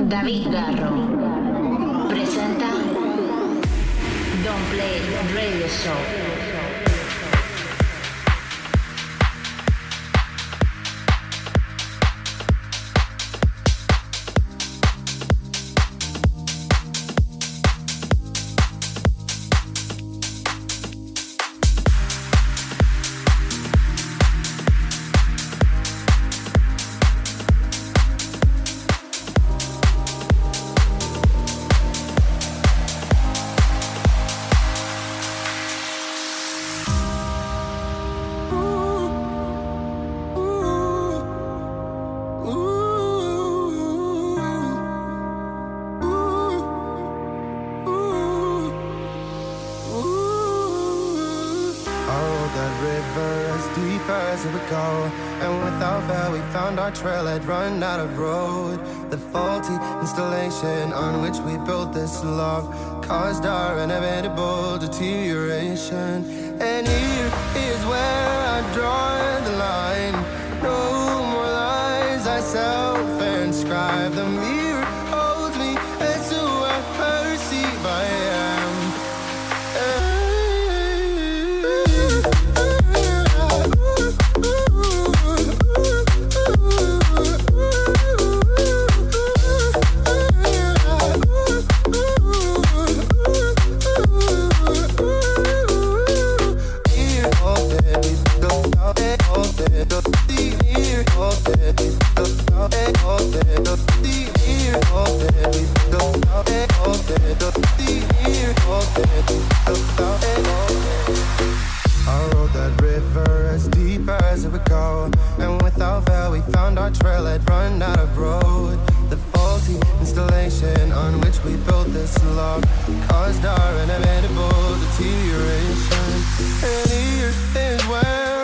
David Garro presenta Don't Play Radio Show. love caused our trailhead run out of road. The faulty installation on which we built this log caused our inevitable deterioration. And here is where.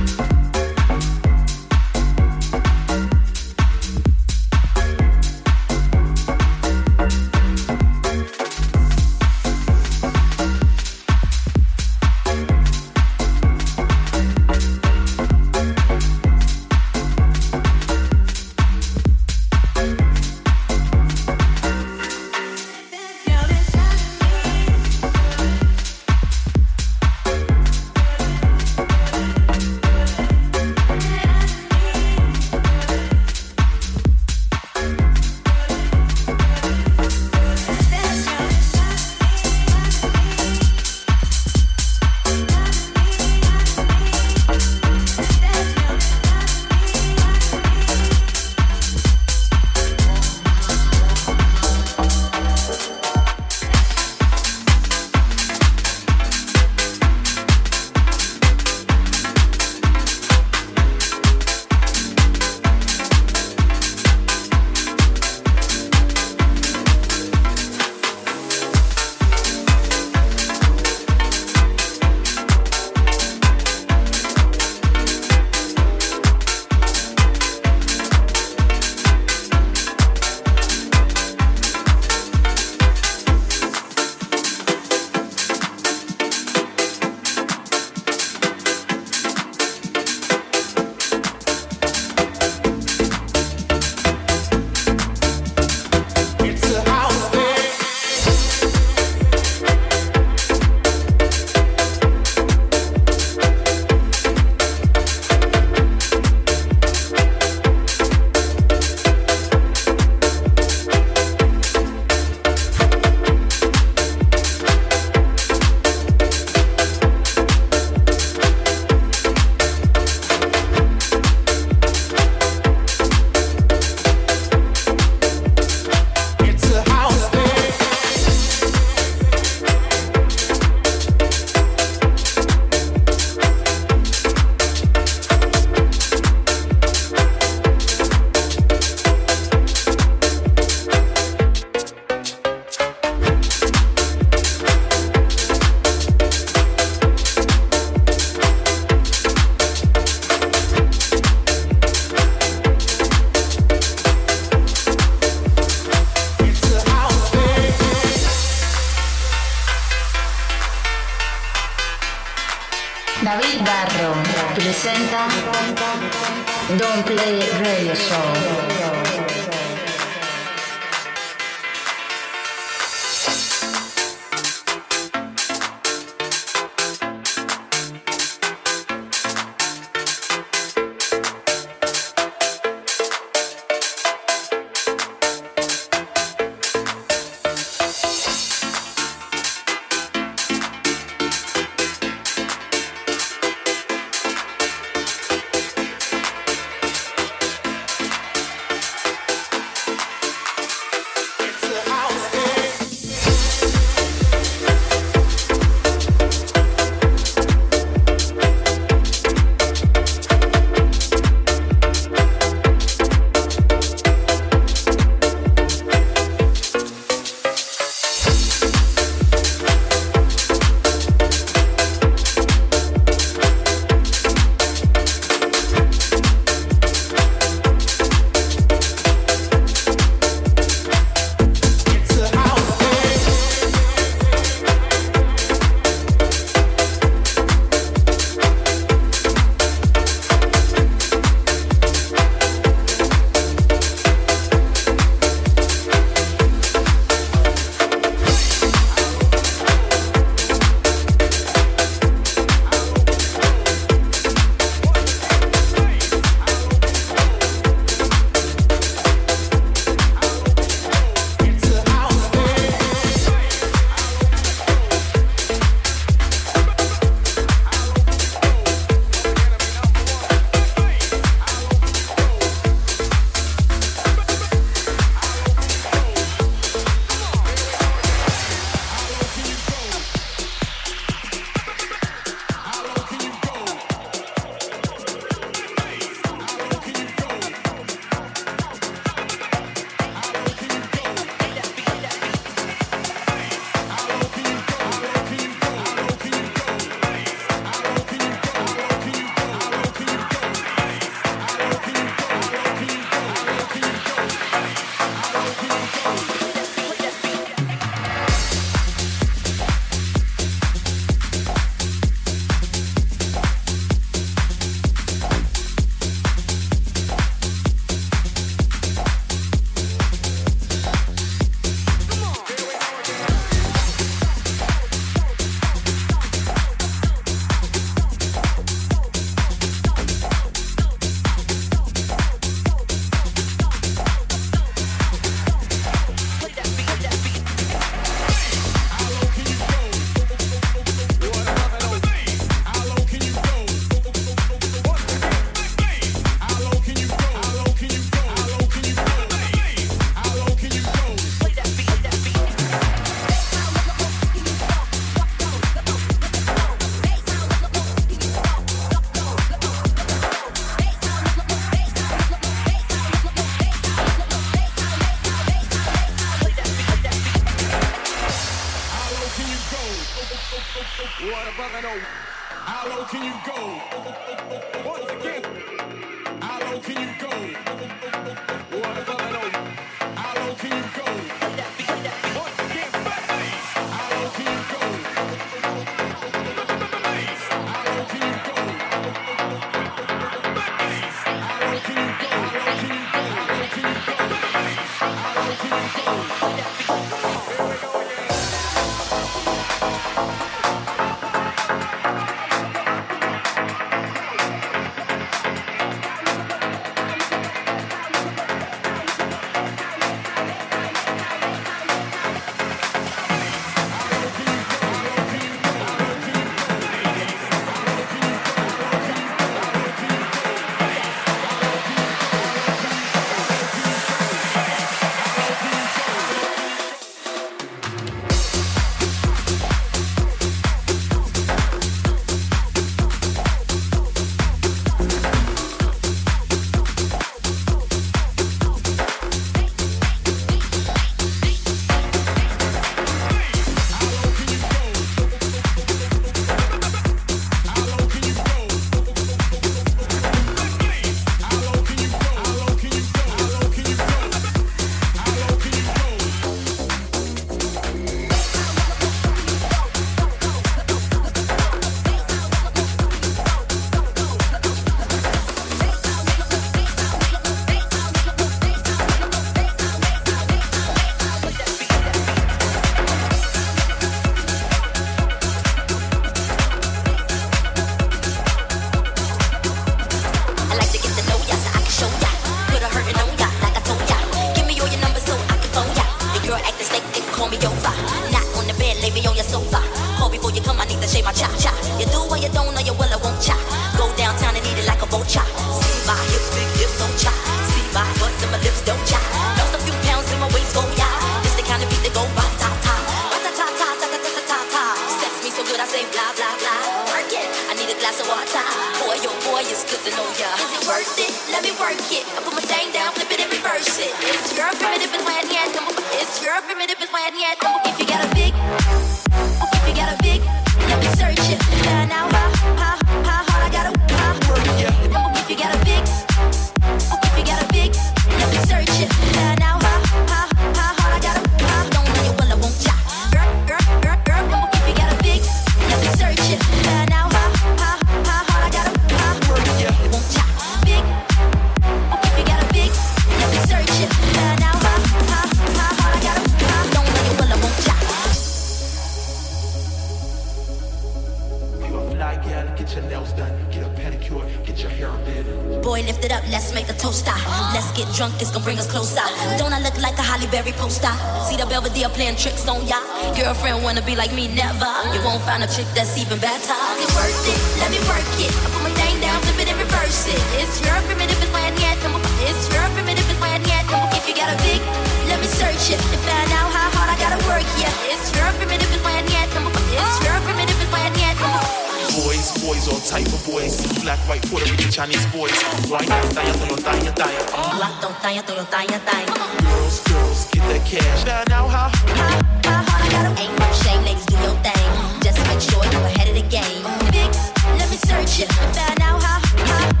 boys, all type of boys. Black, white, Puerto Rican, Chinese boys. White, taya, toyo, taya, taya. Black, don't taya, toyo, taya, taya. Girls, girls, get that cash. Now, now, how? Huh? How, how, Ain't no shame, ladies, do your thing. Just make sure you're ahead of the game. Fix, let me search you. Find out how, how.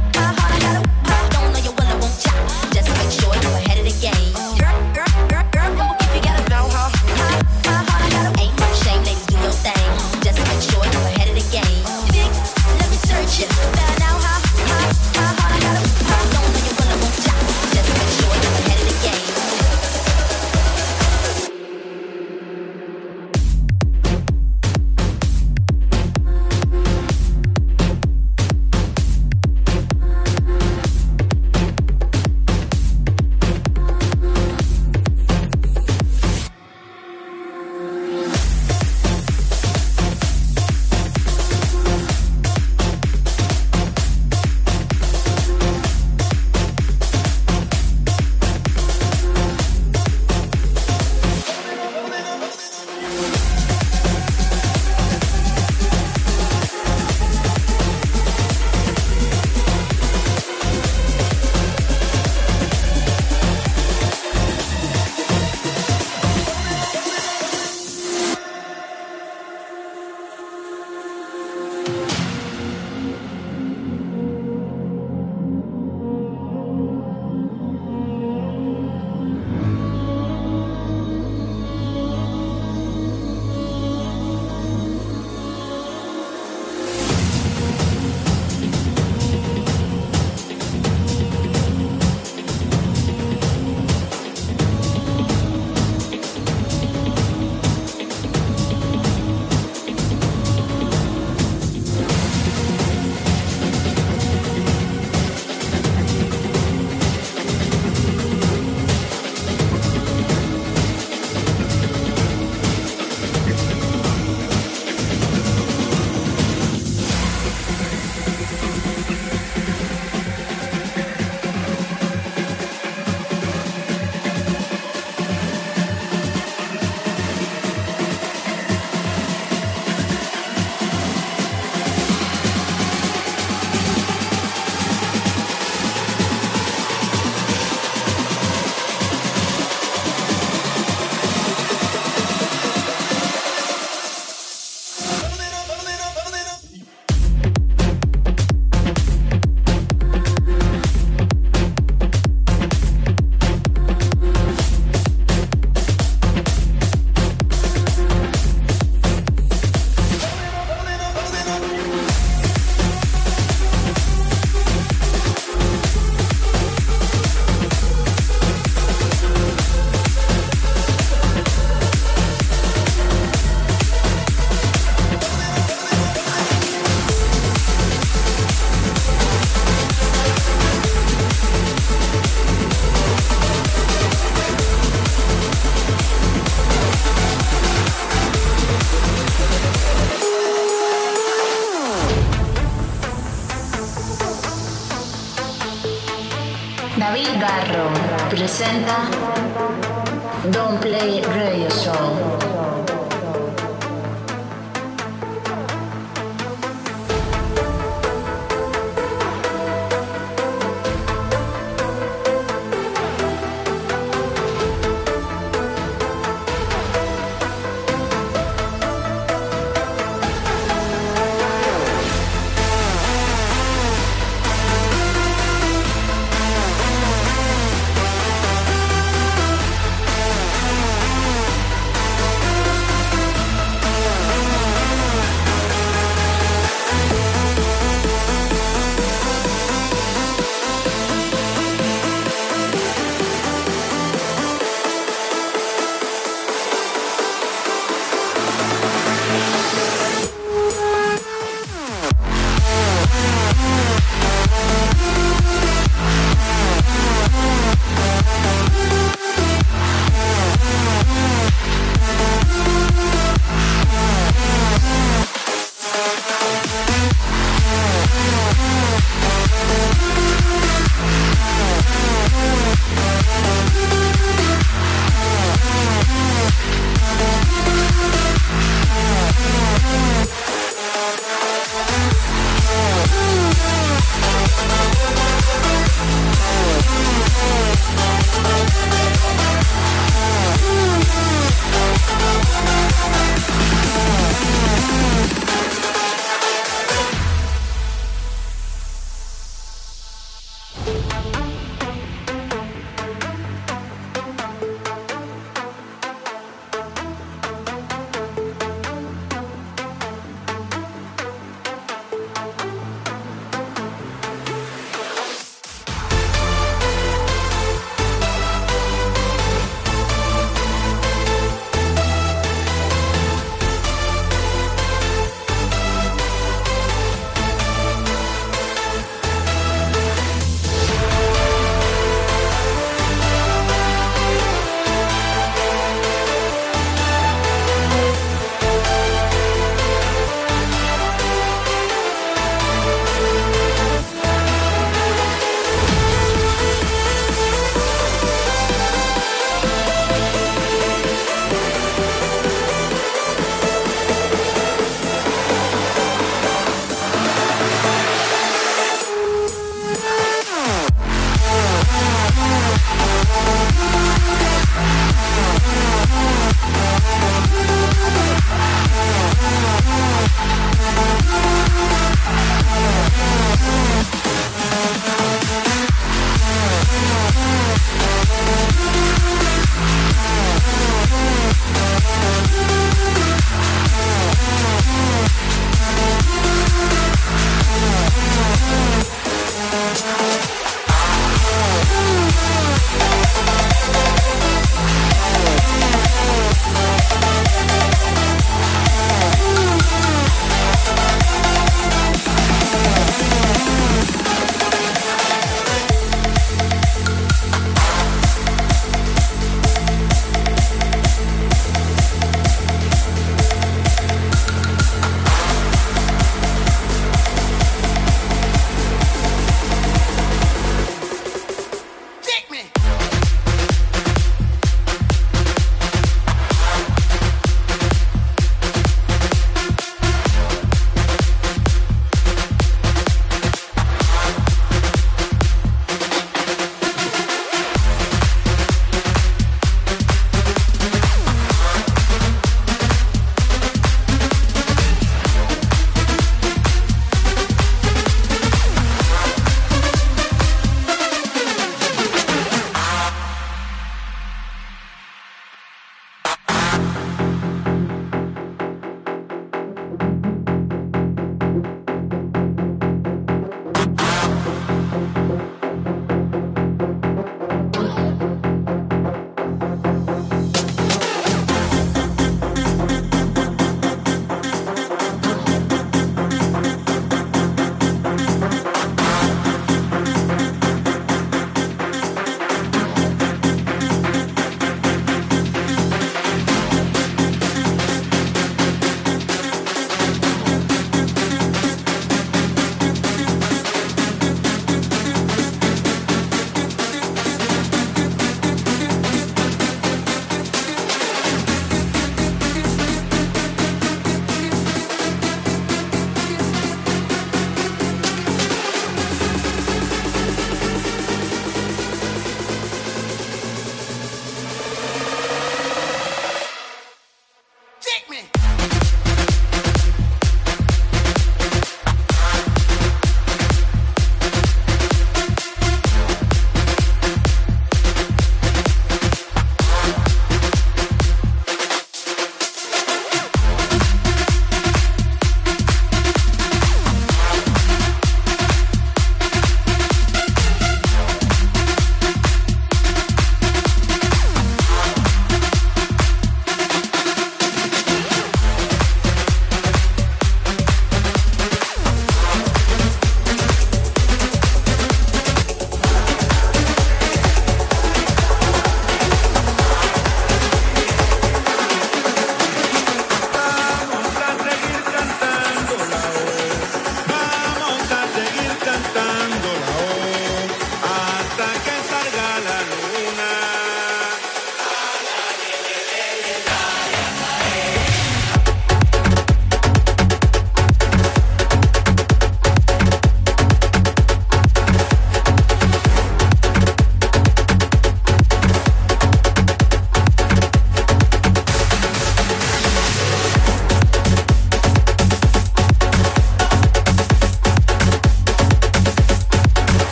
presenta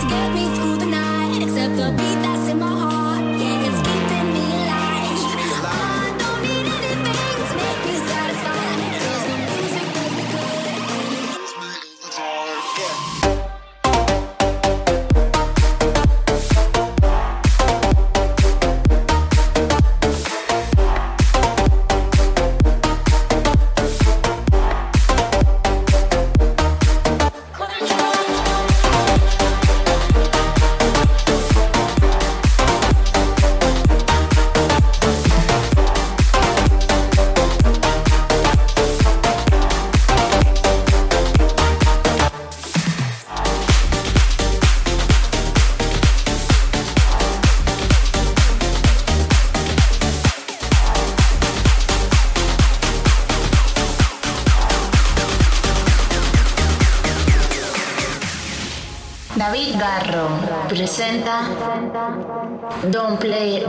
to get me through the night, except the beat that's presenta Don't Play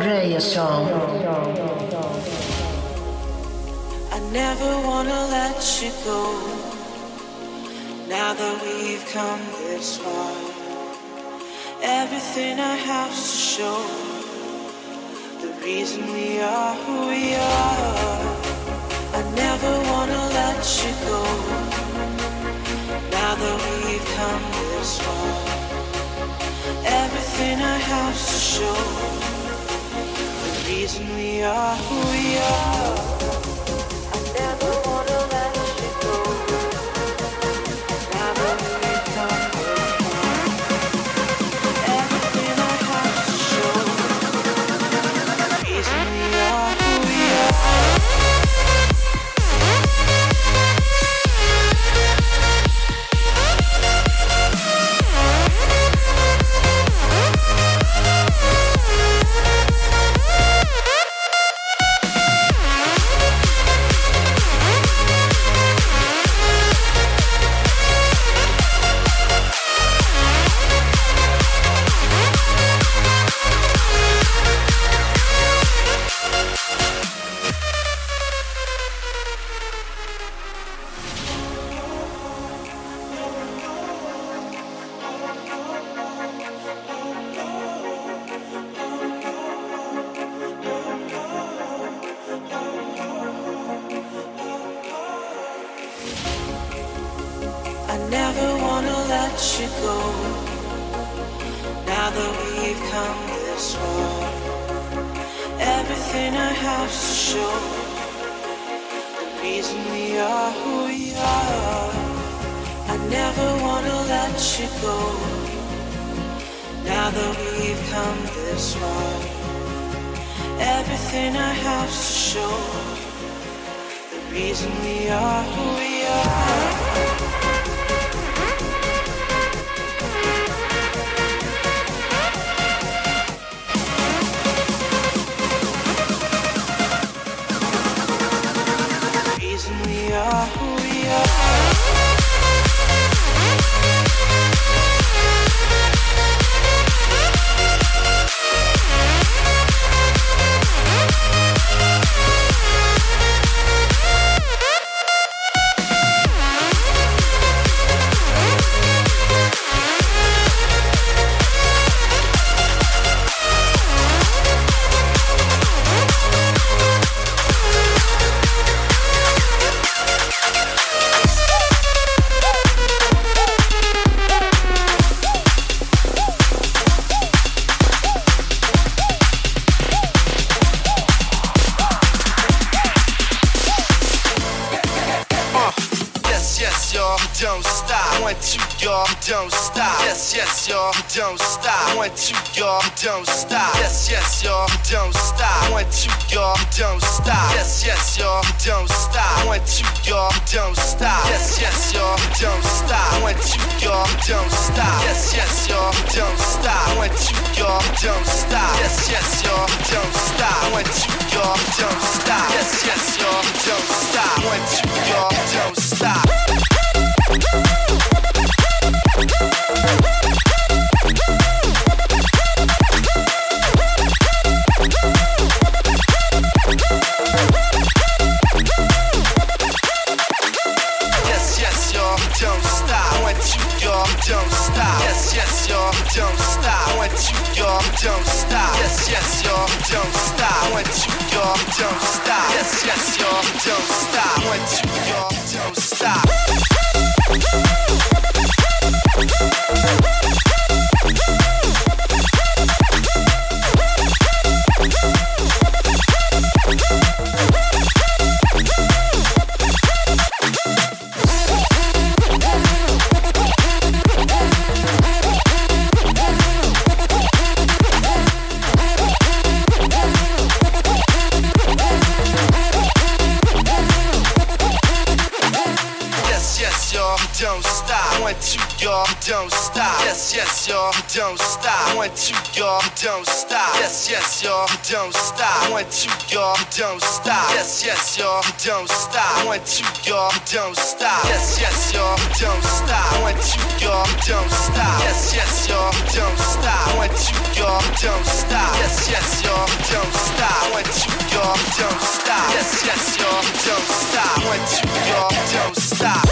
y'all, don't stop. Yes, yes, y'all, don't stop. One, two, y'all, don't stop. Yes, yes, y'all, don't stop. One, two, y'all, don't stop. Yes, yes, y'all, don't stop. One, two, y'all, don't stop. Yes, yes, y'all, don't stop. One, two, y'all, don't stop. Yes, yes, y'all, don't stop. One, two, y'all, don't stop. Yes, yes, y'all, don't stop. One, two, y'all, don't stop. Yes, yes, y'all, don't stop. One, two, y'all, don't stop.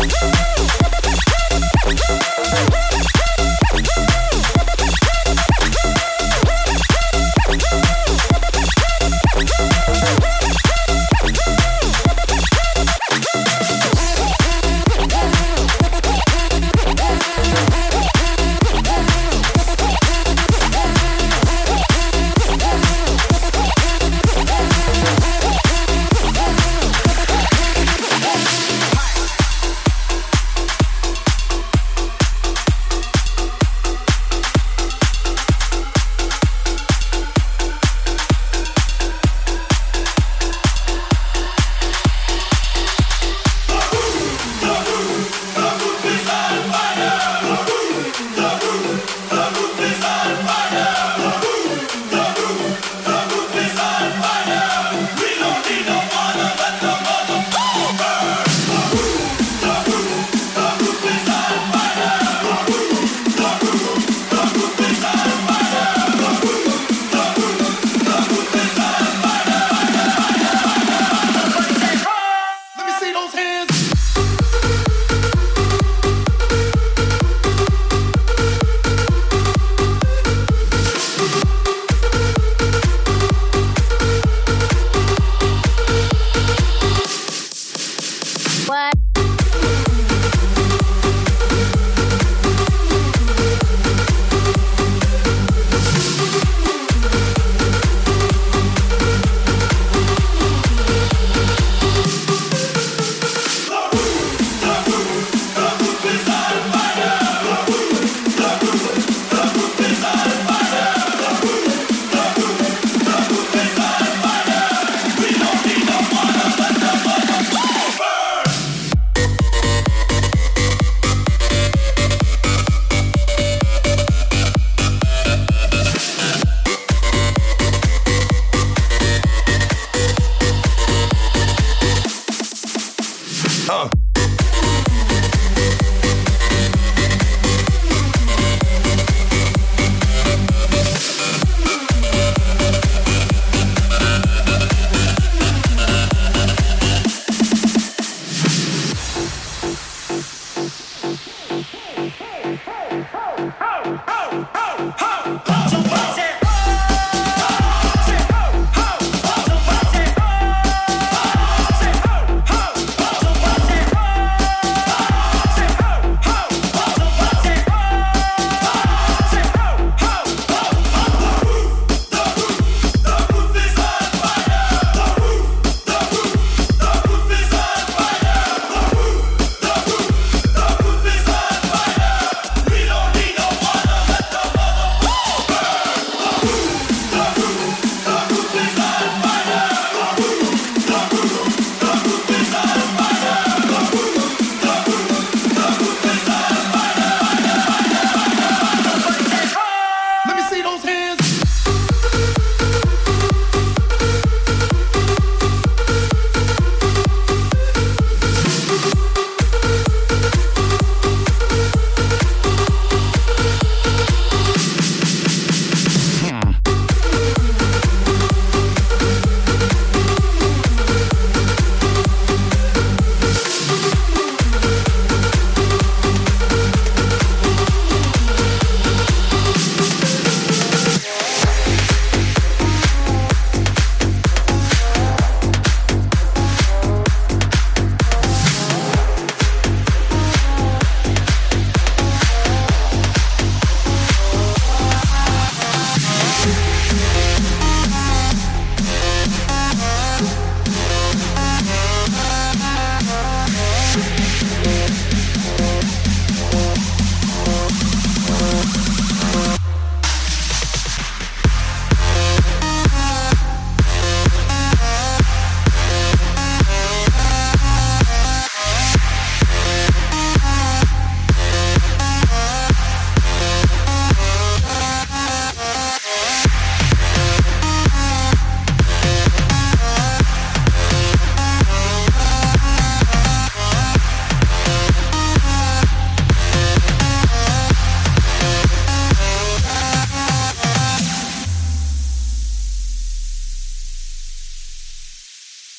Thank you. Yeah.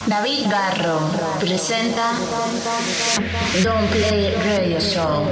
David Garro presenta Don't Play Radio Show.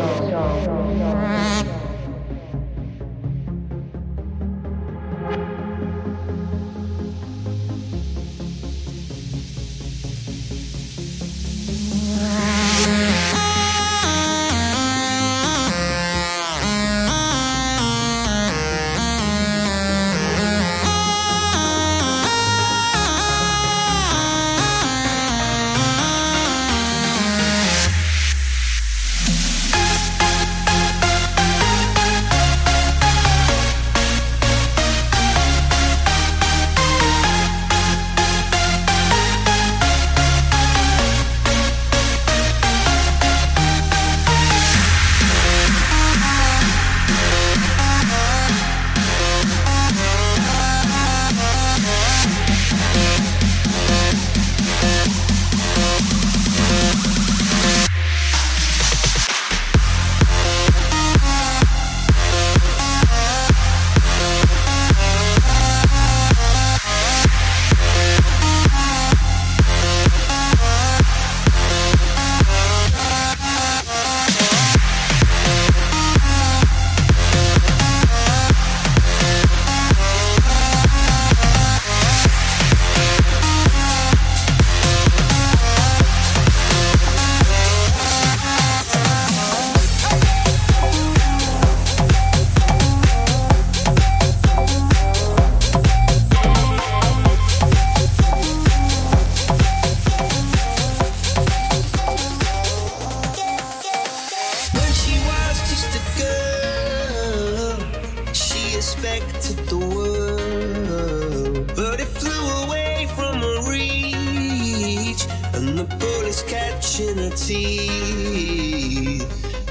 affected the world. But it flew away from her reach, and the bullet's catching her teeth.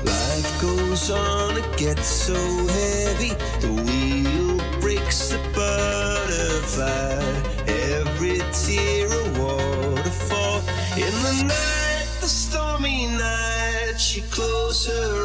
Life goes on, it gets so heavy. The wheel breaks the butterfly. Every tear a waterfall. In the night, the stormy night, she closed her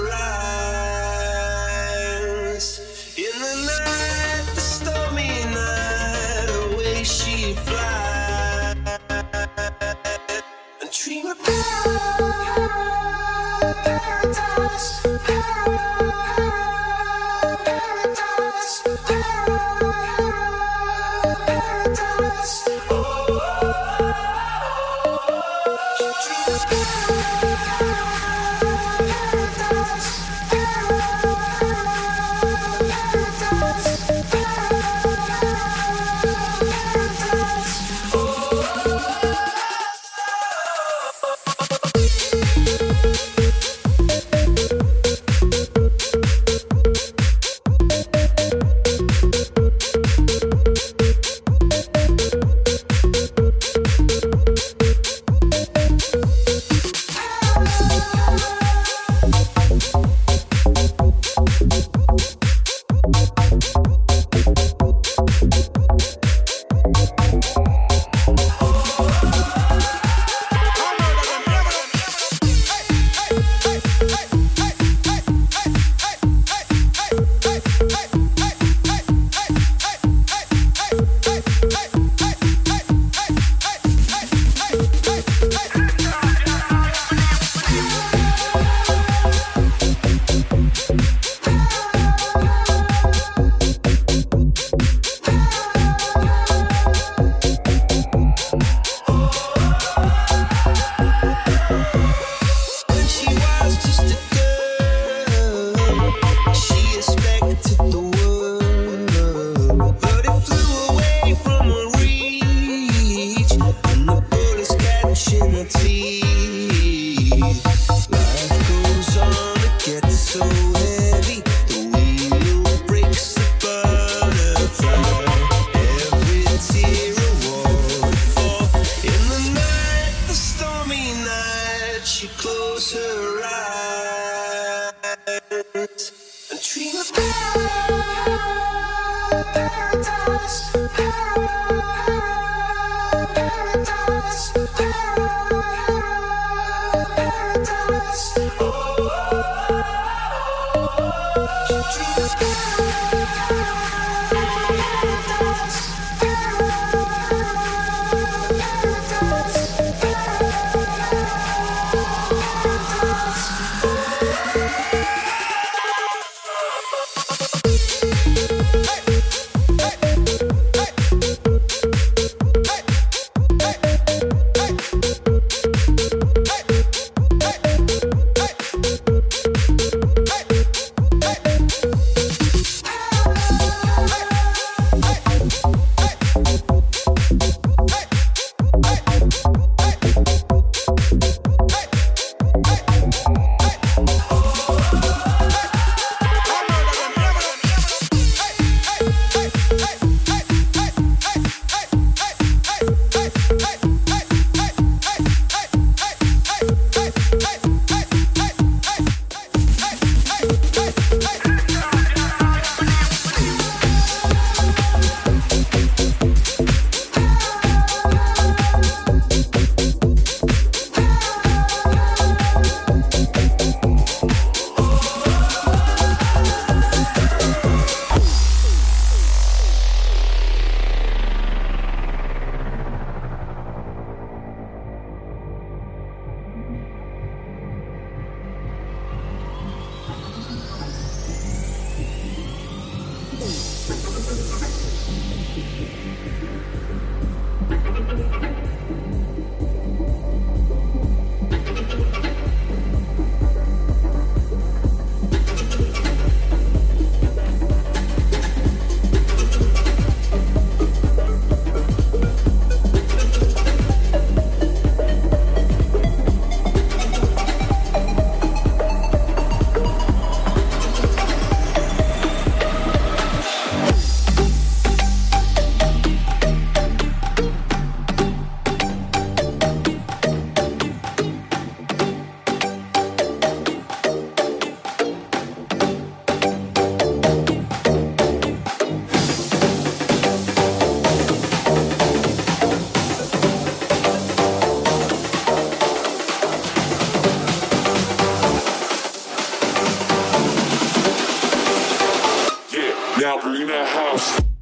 Sabrina House.